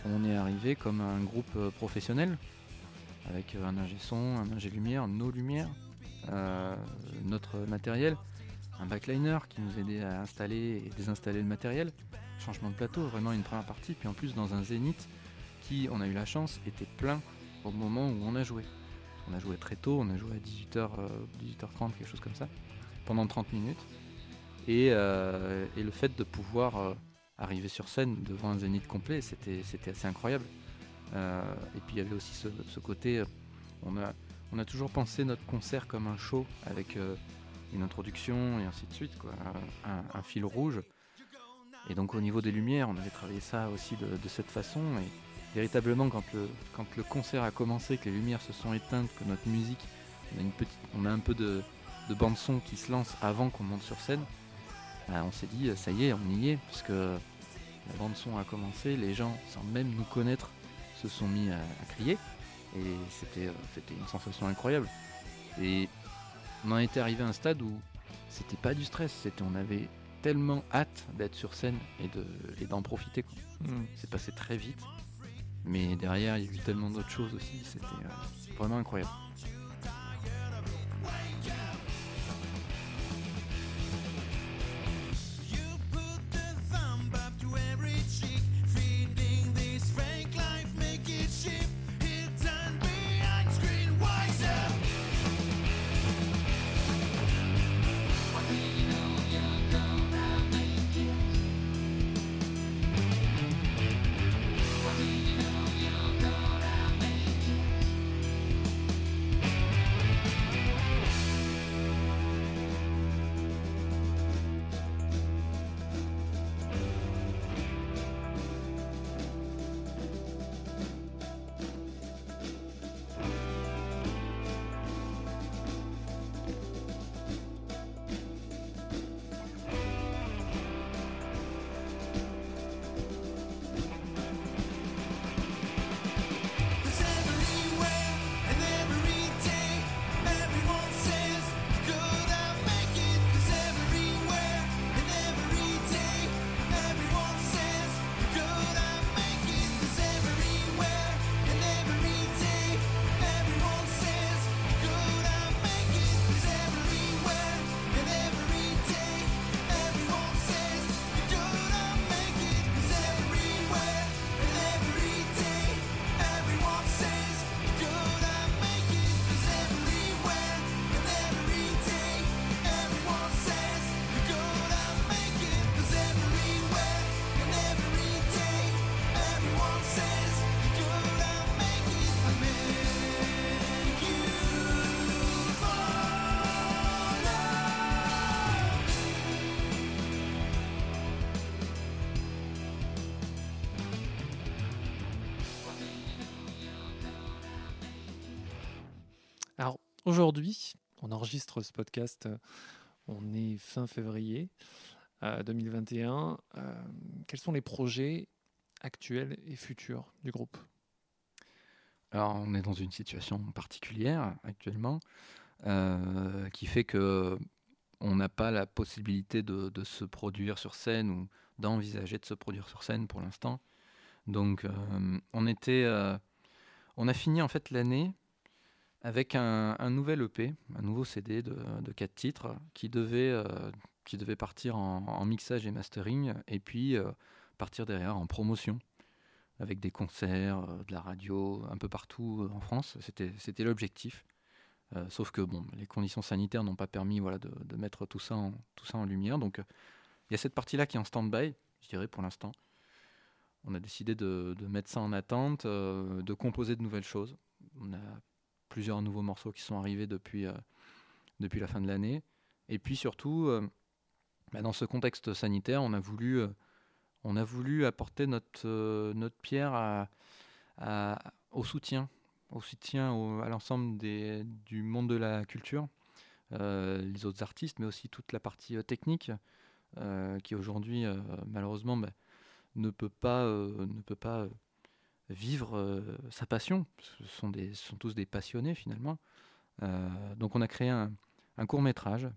on est arrivé comme un groupe professionnel avec euh, un ingé son, un ingé lumière, nos lumières, euh, notre matériel, un backliner qui nous aidait à installer et désinstaller le matériel, changement de plateau, vraiment une première partie, puis en plus dans un zénith qui, on a eu la chance, était plein au moment où on a joué. On a joué très tôt, on a joué à 18h, 18h30, quelque chose comme ça, pendant 30 minutes. Et, euh, et le fait de pouvoir euh, arriver sur scène devant un zénith complet, c'était assez incroyable. Euh, et puis il y avait aussi ce, côté, euh, on a, on a toujours pensé notre concert comme un show avec euh, une introduction et ainsi de suite, quoi, un, fil rouge. Et donc au niveau des lumières, on avait travaillé ça aussi de, cette façon. Et véritablement, quand le, quand le concert a commencé, que les lumières se sont éteintes, que notre musique, on a, une petite, on a un peu de, de bande son qui se lance avant qu'on monte sur scène, bah, on s'est dit, ça y est, on y est, puisque la bande son a commencé, les gens, sans même nous connaître, se sont mis à, à crier. Et c'était euh, c'était une sensation incroyable. Et on en était arrivé à un stade où c'était pas du stress, c'était on avait tellement hâte d'être sur scène et de et d'en profiter. quoi. C'est passé très vite, mais derrière il y a eu tellement d'autres choses aussi, c'était euh, vraiment incroyable. Aujourd'hui, on enregistre ce podcast, euh, on est fin février euh, 2021. Euh, quels sont les projets actuels et futurs du groupe? Alors, on est dans une situation particulière actuellement euh, qui fait que on n'a pas la possibilité de, se produire sur scène ou d'envisager de se produire sur scène pour l'instant. Donc, euh, on était, euh, on a fini en fait l'année avec un, nouvel EP, un nouveau CD de, de quatre titres qui devait, euh, qui devait partir en, mixage et mastering et puis euh, partir derrière en promotion. avec des concerts, de la radio, un peu partout en France. C'était l'objectif. sauf que bon, les conditions sanitaires n'ont pas permis voilà, de, mettre tout ça en, tout ça en lumière. Donc il y a cette partie-là qui est en stand-by, je dirais, pour l'instant. On a décidé de, mettre ça en attente, de composer de nouvelles choses. Plusieurs nouveaux morceaux qui sont arrivés depuis, depuis la fin de l'année. Et puis surtout, bah, dans ce contexte sanitaire, on a voulu, euh, on a voulu apporter notre, euh, notre pierre au soutien, au soutien à l'ensemble du monde de la culture, euh, les autres artistes, mais aussi toute la partie technique qui aujourd'hui, malheureusement, bah, ne peut pas, ne peut pas vivre sa passion. Ce sont, des, sont tous des passionnés finalement. donc on a créé un, court métrage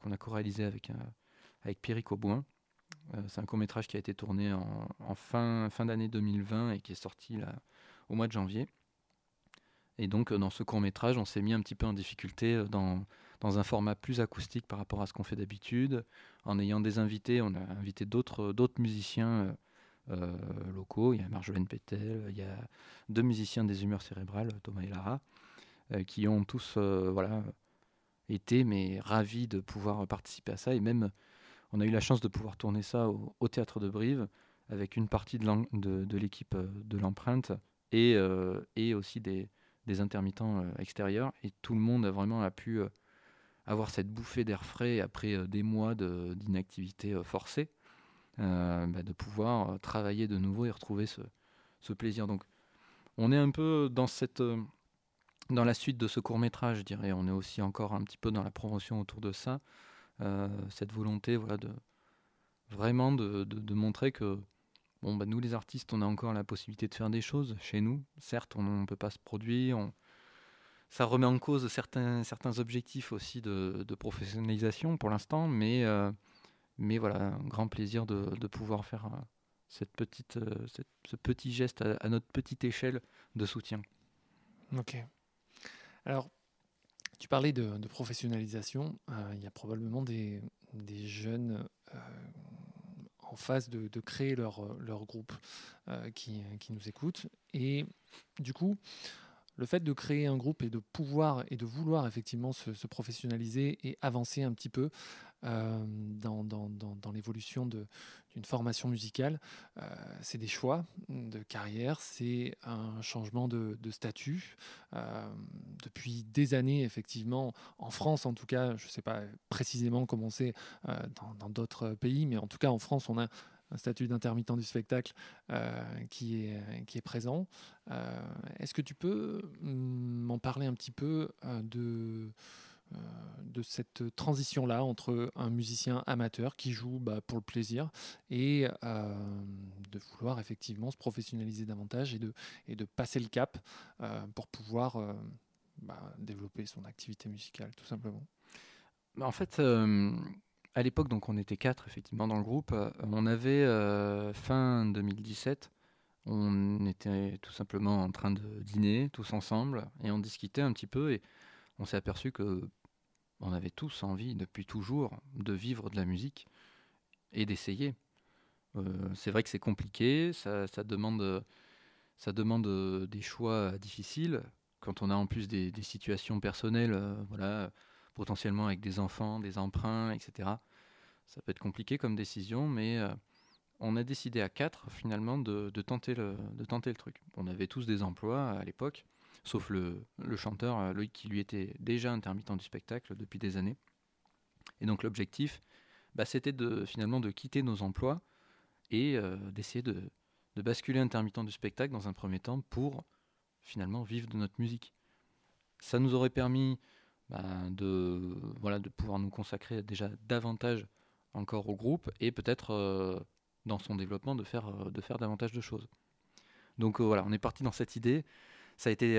qu'on a co-réalisé avec avec Pierrick Auboin. Euh, c'est un court métrage qui a été tourné en, fin, fin d'année 2020 et qui est sorti au mois de janvier. Et donc euh, dans ce court métrage, on s'est mis un petit peu en difficulté euh, dans, dans un format plus acoustique par rapport à ce qu'on fait d'habitude, en ayant des invités. On a invité d'autres musiciens locaux. Il y a Marjolaine Pétel, il y a deux musiciens des humeurs cérébrales, Thomas et Lara, qui ont tous voilà, été mais ravis de pouvoir participer à ça et même on a eu la chance de pouvoir tourner ça au, théâtre de Brive avec une partie de l'équipe euh, de l'empreinte et, euh, aussi des, intermittents euh, extérieurs. Et tout le monde a vraiment pu avoir cette bouffée d'air frais après des mois d'inactivité forcée, bah, de pouvoir travailler de nouveau et retrouver ce, plaisir. Donc on est un peu dans cette dans la suite de ce court métrage, je dirais. On est aussi encore un petit peu dans la promotion autour de ça. Euh, cette volonté voilà, de vraiment de, montrer que bon, bah, nous les artistes, on a encore la possibilité de faire des choses chez nous. Certes, on ne peut pas se produire, ça remet en cause certains, certains objectifs aussi de, professionnalisation pour l'instant, mais, euh, mais voilà, un grand plaisir de, de pouvoir faire euh, cette petite, ce petit geste à, notre petite échelle de soutien. Ok. Alors, tu parlais de, professionnalisation. Euh, il y a probablement des, jeunes euh, en phase de, créer leur, leur groupe euh, qui, qui, nous écoutent. Et du coup, le fait de créer un groupe et de pouvoir et de vouloir effectivement se, professionnaliser et avancer un petit peu euh, dans, l'évolution d'une formation musicale, euh, c'est des choix de carrière, c'est un changement de, de statut. Euh, depuis des années, effectivement, en France en tout cas, je ne sais pas précisément comment c'est dans d'autres pays, mais en tout cas en France, on a un statut d'intermittent du spectacle euh, qui, est, qui est présent. Euh, est-ce que tu peux mm, m'en parler un petit peu euh, de, de cette transition-là entre un musicien amateur qui joue bah, pour le plaisir et de vouloir effectivement se professionnaliser davantage et de, et de passer le cap pour pouvoir bah, développer son activité musicale, tout simplement? Bah, En fait, à l'époque, donc on était quatre effectivement dans le groupe. Euh, on avait euh, fin 2017, on était tout simplement en train de dîner tous ensemble et on discutait un petit peu et on s'est aperçu que on avait tous envie depuis toujours de vivre de la musique et d'essayer. Euh, c'est vrai que c'est compliqué, ça, demande, ça demande des choix difficiles quand on a en plus des, situations personnelles, voilà potentiellement avec des enfants, des emprunts, etc. Ça peut être compliqué comme décision, mais euh, on a décidé à quatre finalement de, tenter le, truc. On avait tous des emplois à l'époque, sauf le, chanteur euh, Loïc qui lui était déjà intermittent du spectacle depuis des années. Et donc l'objectif, bah, c'était finalement de quitter nos emplois et euh, d'essayer de, de basculer intermittent du spectacle dans un premier temps pour finalement vivre de notre musique. Ça nous aurait permis bah, de, voilà, de pouvoir nous consacrer déjà davantage encore au groupe et peut-être euh, dans son développement de faire, euh, de faire davantage de choses. Donc euh, voilà, on est parti dans cette idée. Ça a été,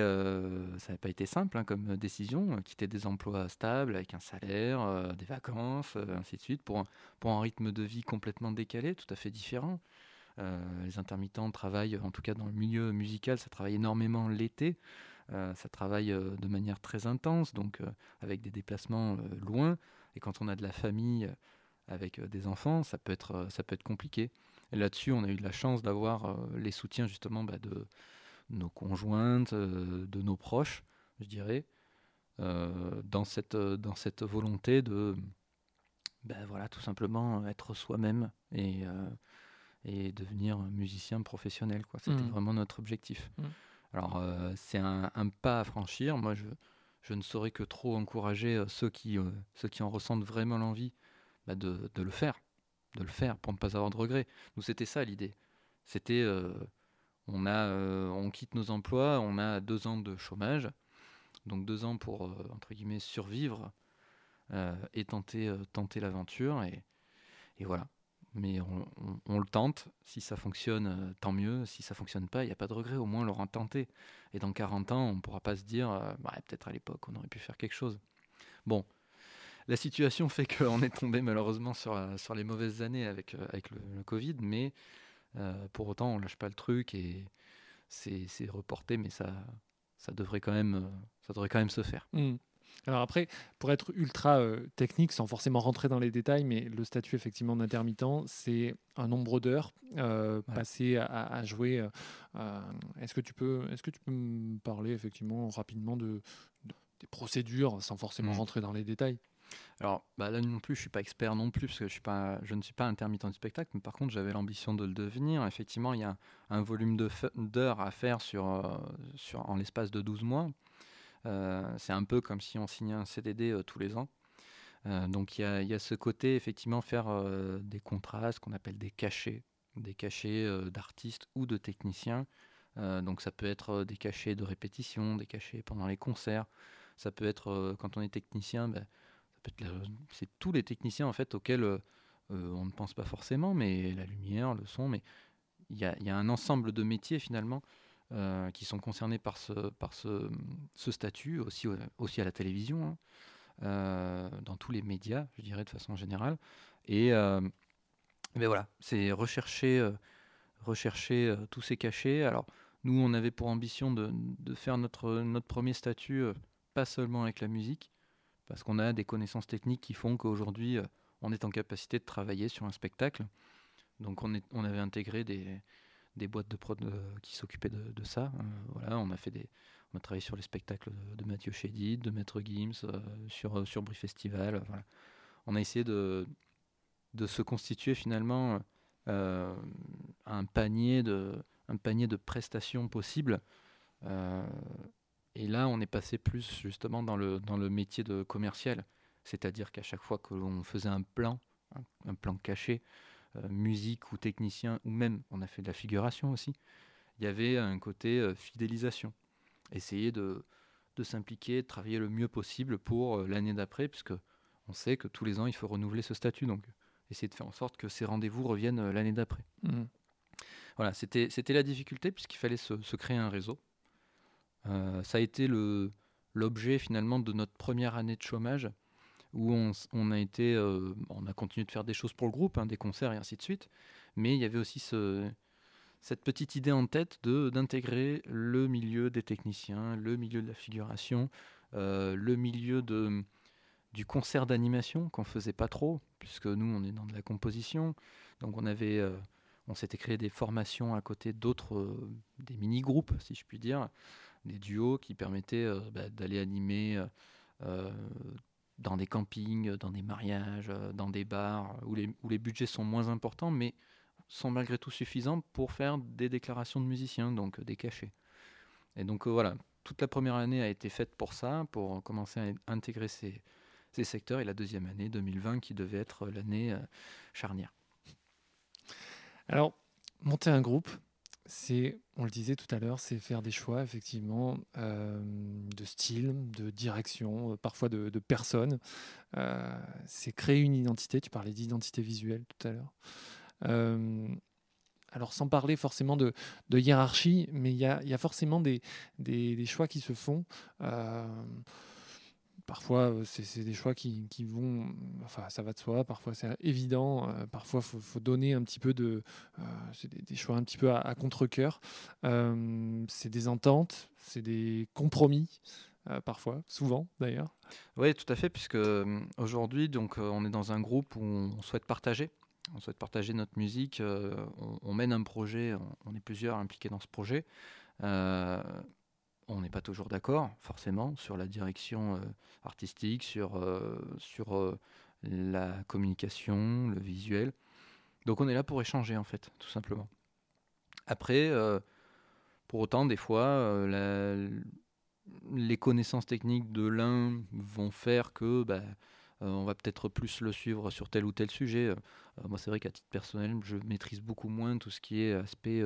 ça n'a pas été simple hein, comme décision, quitter des emplois stables avec un salaire, des vacances, ainsi de suite, pour pour un rythme de vie complètement décalé, tout à fait différent. les intermittents travaillent, en tout cas dans le milieu musical, ça travaille énormément l'été. Euh, ça travaille euh, de manière très intense, donc euh, avec des déplacements loin. Et quand on a de la famille avec des enfants, ça peut être, ça peut être compliqué. Et là-dessus, on a eu de la chance d'avoir les soutiens justement bah, de nos conjointes, de nos proches, je dirais, dans, cette, dans cette volonté de, ben voilà, tout simplement être soi-même et, et devenir musicien professionnel. Quoi. C'était mmh. vraiment notre objectif. Mmh. Alors, c'est un, pas à franchir. Moi, je, ne saurais que trop encourager euh, ceux qui, euh, ceux qui en ressentent vraiment l'envie bah, de, le faire, de le faire pour ne pas avoir de regrets. Nous, c'était ça l'idée. C'était, euh, on, a, on quitte nos emplois, on a deux ans de chômage, donc deux ans pour, entre guillemets, survivre et tenter, tenter l'aventure. Et voilà mais on, le tente. Si ça fonctionne, euh, tant mieux. Si ça fonctionne pas, il n'y a pas de regret. Au moins, on l'aura tenté. Et dans 40 ans, on ne pourra pas se dire, euh, bah, peut-être à l'époque, on aurait pu faire quelque chose. Bon, la situation fait qu'on est tombé malheureusement sur, euh, sur les mauvaises années avec, le, Covid, mais pour autant, on lâche pas le truc et c'est reporté, mais ça, ça, devrait quand même, ça devrait quand même se faire. Mmh. Alors après, pour être ultra euh, technique, sans forcément rentrer dans les détails, mais le statut effectivement d'intermittent, c'est un nombre d'heures euh, passées à, jouer. Euh, est-ce que tu peux, est-ce que tu peux me parler effectivement rapidement de, des procédures, sans forcément mmh. rentrer dans les détails? Alors bah là non plus, je suis pas expert non plus parce que je suis pas, je ne suis pas intermittent du spectacle, mais par contre j'avais l'ambition de le devenir. Effectivement, il y a un, volume d'heures à faire sur, sur en l'espace de 12 mois. Euh, c'est un peu comme si on signait un CDD euh, tous les ans. Euh, donc il y, a, ce côté, effectivement, faire des contrats, ce qu'on appelle des cachets, des cachets d'artistes ou de techniciens. donc ça peut être des cachets de répétition, des cachets pendant les concerts. Ça peut être, quand on est technicien, ben, c'est tous les techniciens en fait auxquels on ne pense pas forcément, mais la lumière, le son, mais il y a, un ensemble de métiers finalement euh, qui sont concernés par ce, par ce, statut, aussi, aussi à la télévision, hein, euh, dans tous les médias, je dirais de façon générale. Et euh, mais voilà, c'est rechercher, rechercher tous ces cachets. Alors, nous, on avait pour ambition de, de faire notre, notre premier statut, pas seulement avec la musique, parce qu'on a des connaissances techniques qui font qu'aujourd'hui, on est en capacité de travailler sur un spectacle. Donc, on, est, on avait intégré des, des boîtes de prod euh, qui s'occupaient de, ça. Euh, voilà, on a fait des, on a travaillé sur les spectacles de, Mathieu Chédid, de Maître Gims, euh, sur sur Bruit Festival. Voilà. On a essayé de de se constituer finalement un panier de un panier de prestations possibles. et là, on est passé plus justement dans le dans le métier de commercial, c'est-à-dire qu'à chaque fois que l'on faisait un plan, un plan caché, musique ou technicien, ou même on a fait de la figuration aussi, il y avait un côté euh, fidélisation. Essayer de, de s'impliquer, de travailler le mieux possible pour euh, l'année d'après, puisque on sait que tous les ans il faut renouveler ce statut. Donc essayer de faire en sorte que ces rendez-vous reviennent l'année d'après. Mmh. Voilà, c'était la difficulté puisqu'il fallait se, se, créer un réseau. ça a été l'objet finalement de notre première année de chômage où on, a été, euh, on a continué de faire des choses pour le groupe, hein, des concerts et ainsi de suite, mais il y avait aussi cette petite idée en tête de d'intégrer le milieu des techniciens, le milieu de la figuration, euh, le milieu de du concert d'animation qu'on faisait pas trop, puisque nous on est dans de la composition, donc on avait, euh, on s'était créé des formations à côté d'autres, des mini groupes si je puis dire, des duos qui permettaient bah, d'aller animer dans des campings, dans des mariages, euh, dans des bars, où les, budgets sont moins importants, mais sont malgré tout suffisants pour faire des déclarations de musiciens, donc euh, des cachets. Et donc euh, voilà, toute la première année a été faite pour ça, pour commencer à intégrer ces secteurs, et la deuxième année, 2020, qui devait être l'année charnière. Alors, monter un groupe, c'est, on le disait tout à l'heure, c'est faire des choix effectivement euh, de style, de direction, euh, parfois de, personnes. Euh, c'est créer une identité. Tu parlais d'identité visuelle tout à l'heure. alors sans parler forcément de, hiérarchie, mais il y a, forcément des, choix qui se font parfois, euh, c'est des choix qui, vont. Enfin, ça va de soi. Parfois, c'est évident. Euh, parfois, il faut, donner un petit peu de. Euh, c'est des, choix un petit peu à, contre-coeur. c'est des ententes, c'est des compromis. parfois, souvent d'ailleurs. Oui, tout à fait, puisque aujourd'hui, donc, on est dans un groupe où on souhaite partager. On souhaite partager notre musique. on, mène un projet, on est plusieurs impliqués dans ce projet. On n'est pas toujours d'accord, forcément, sur la direction euh, artistique, sur, euh, euh, la communication, le visuel. Donc on est là pour échanger, en fait, tout simplement. Après, pour autant, des fois, les connaissances techniques de l'un vont faire que bah, on va peut-être plus le suivre sur tel ou tel sujet. Moi, c'est vrai qu'à titre personnel, je maîtrise beaucoup moins tout ce qui est aspect,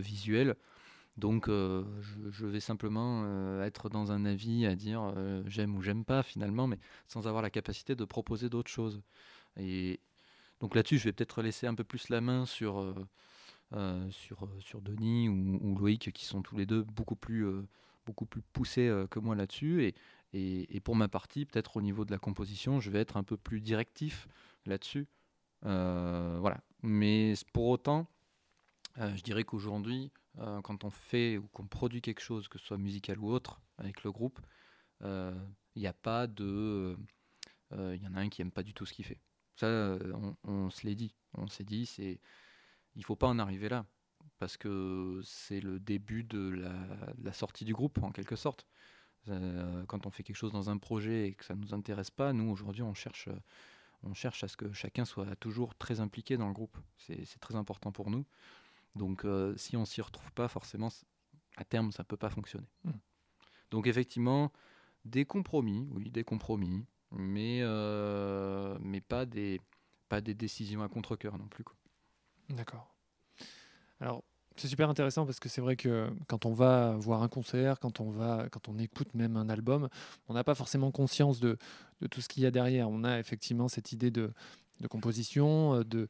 visuel. Donc, euh, je, vais simplement euh, être dans un avis à dire euh, j'aime ou j'aime pas finalement, mais sans avoir la capacité de proposer d'autres choses. Et donc là-dessus, je vais peut-être laisser un peu plus la main sur, sur, sur Denis ou, Loïc, qui sont tous les deux beaucoup plus, beaucoup plus poussés que moi là-dessus. Et, et, pour ma partie, peut-être au niveau de la composition, je vais être un peu plus directif là-dessus. Voilà. Mais pour autant, je dirais qu'aujourd'hui, euh, quand on fait ou qu'on produit quelque chose, que ce soit musical ou autre, avec le groupe, euh, il n'y a pas de. euh, Il y en a un qui aime pas du tout ce qu'il fait. Ça, euh, on, se l'est dit. On s'est dit, c'est, il faut pas en arriver là, parce que c'est le début de la, de la sortie du groupe, en quelque sorte. Euh, quand on fait quelque chose dans un projet et que ça nous intéresse pas, nous aujourd'hui, on cherche, euh, on cherche à ce que chacun soit toujours très impliqué dans le groupe. C'est très important pour nous. Donc, euh, si on s'y retrouve pas, forcément, à terme, ça peut pas fonctionner. Mm. Donc, effectivement, des compromis, oui, des compromis, mais, euh, mais pas, des, pas des décisions à contre-coeur non plus. D'accord. Alors, c'est super intéressant parce que c'est vrai que quand on va voir un concert, quand on, va, quand on écoute même un album, on n'a pas forcément conscience de, de tout ce qu'il y a derrière. On a effectivement cette idée de, de composition, euh, de,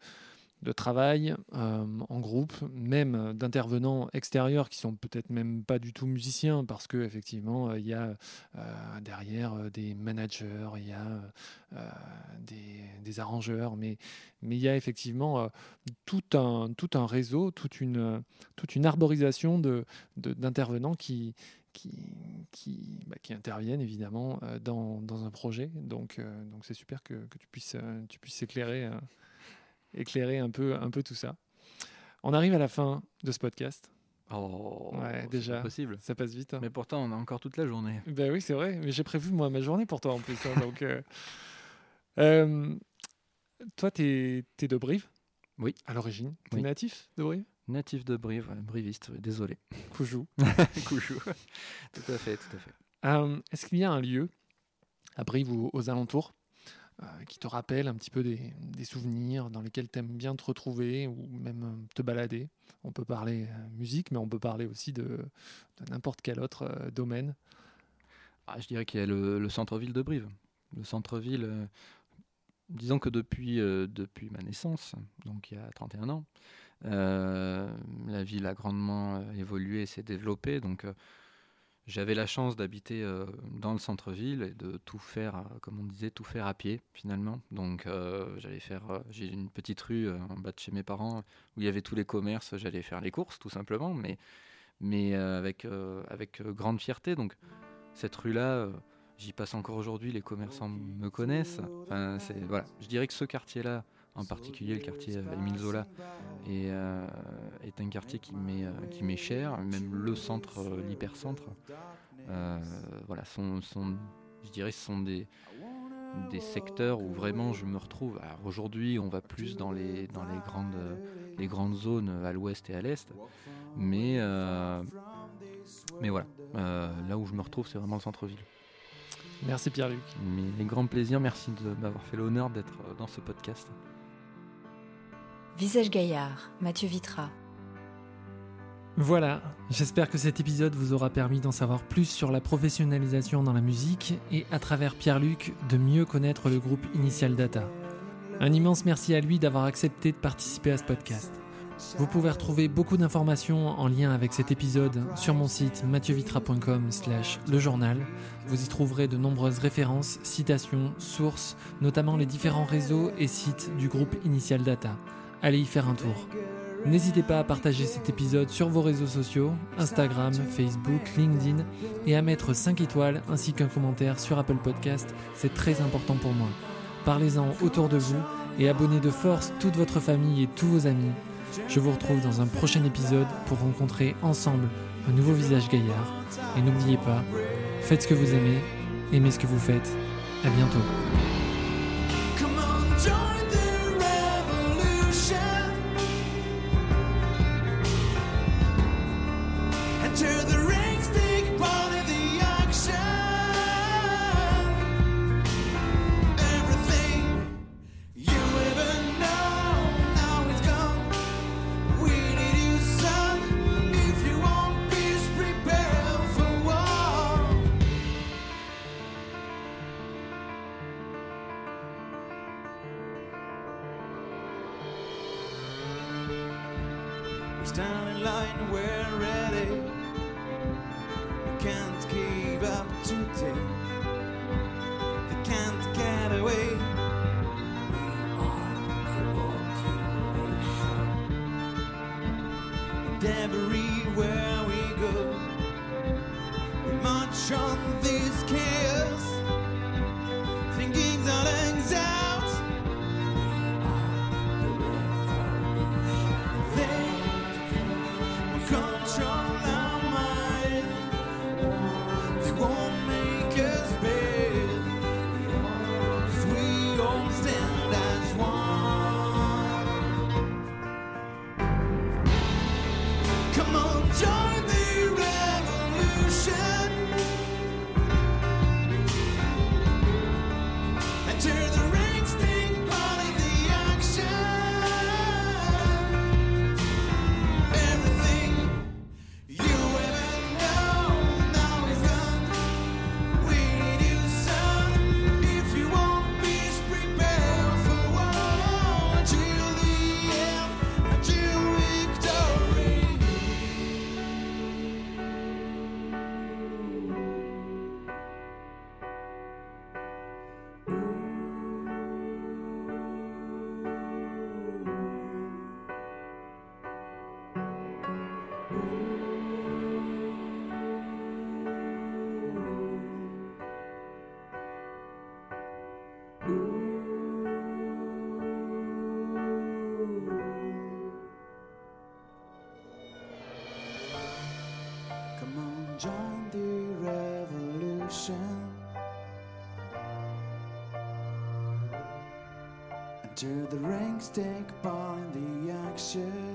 de travail euh, en groupe, même d'intervenants extérieurs qui sont peut-être même pas du tout musiciens parce que effectivement euh, il y a euh, derrière des managers, il y a des, arrangeurs, mais mais il y a effectivement tout un, tout un réseau, toute une, toute une arborisation de, d'intervenants qui, qui, qui, bah, qui interviennent évidemment dans, dans un projet. Donc, donc c'est super que, que tu puisses, tu puisses éclairer, éclairer un, peu, un peu tout ça. On arrive à la fin de ce podcast. Oh, Ouais, déjà. possible. Ça passe vite. hein. Mais pourtant, on a encore toute la journée. Ben oui, c'est vrai. Mais j'ai prévu moi ma journée pour toi en plus. hein, donc, euh, euh, toi, t'es es de Brive? Oui. À l'origine. T'es Oui. natif de Brive? Natif de Brive, ouais, briviste, ouais, désolé. Coujou. Couchou. tout à fait, tout à fait. Euh, Est-ce qu'il y a un lieu à Brive ou aux alentours qui te rappelle un petit peu des, souvenirs dans lesquels tu aimes bien te retrouver ou même euh, te balader On peut parler euh, musique, mais on peut parler aussi de, n'importe quel autre euh, domaine. Ah, je dirais qu'il y a le, le centre-ville de Brive. Le centre-ville, euh, disons que depuis, euh, ma naissance, donc il y a 31 ans, euh, la ville a grandement euh, évolué et s'est développée. Donc euh, j'avais la chance d'habiter euh, dans le centre-ville et de tout faire, euh, comme on disait, tout faire à pied finalement. Donc euh, j'allais faire, j'ai une petite rue en bas de chez mes parents où il y avait tous les commerces. J'allais faire les courses tout simplement, mais mais avec avec grande fierté. Donc cette rue-là, j'y passe encore aujourd'hui, les commerçants me connaissent. Enfin, c'est, voilà. Je dirais que ce quartier-là, en particulier le quartier euh, Émile Zola, est, euh, est un quartier qui m'est, euh, qui m'est cher, même le centre, euh, l'hypercentre. Euh, voilà, sont, sont, je dirais ce sont des, des secteurs où vraiment je me retrouve. Alors aujourd'hui, on va plus dans les, dans les, grandes, les grandes zones à l'ouest et à l'est, mais, euh, mais voilà, euh, là où je me retrouve, c'est vraiment le centre-ville. Merci Pierre-Luc. Mais les grands plaisirs, merci de m'avoir fait l'honneur d'être euh, dans ce podcast. Visage Gaillard, Mathieu Vitra. Voilà, j'espère que cet épisode vous aura permis d'en savoir plus sur la professionnalisation dans la musique et à travers Pierre-Luc de mieux connaître le groupe Initial Data. Un immense merci à lui d'avoir accepté de participer à ce podcast. Vous pouvez retrouver beaucoup d'informations en lien avec cet épisode sur mon site mathieuVitra.com slash le journal. Vous y trouverez de nombreuses références, citations, sources, notamment les différents réseaux et sites du groupe Initial Data. Allez y faire un tour. N'hésitez pas à partager cet épisode sur vos réseaux sociaux, Instagram, Facebook, LinkedIn, et à mettre 5 étoiles ainsi qu'un commentaire sur Apple Podcast, c'est très important pour moi. Parlez-en autour de vous et abonnez de force toute votre famille et tous vos amis. Je vous retrouve dans un prochain épisode pour rencontrer ensemble un nouveau visage gaillard. Et n'oubliez pas, faites ce que vous aimez, aimez ce que vous faites. À bientôt. Enter the ranks, take part in the action.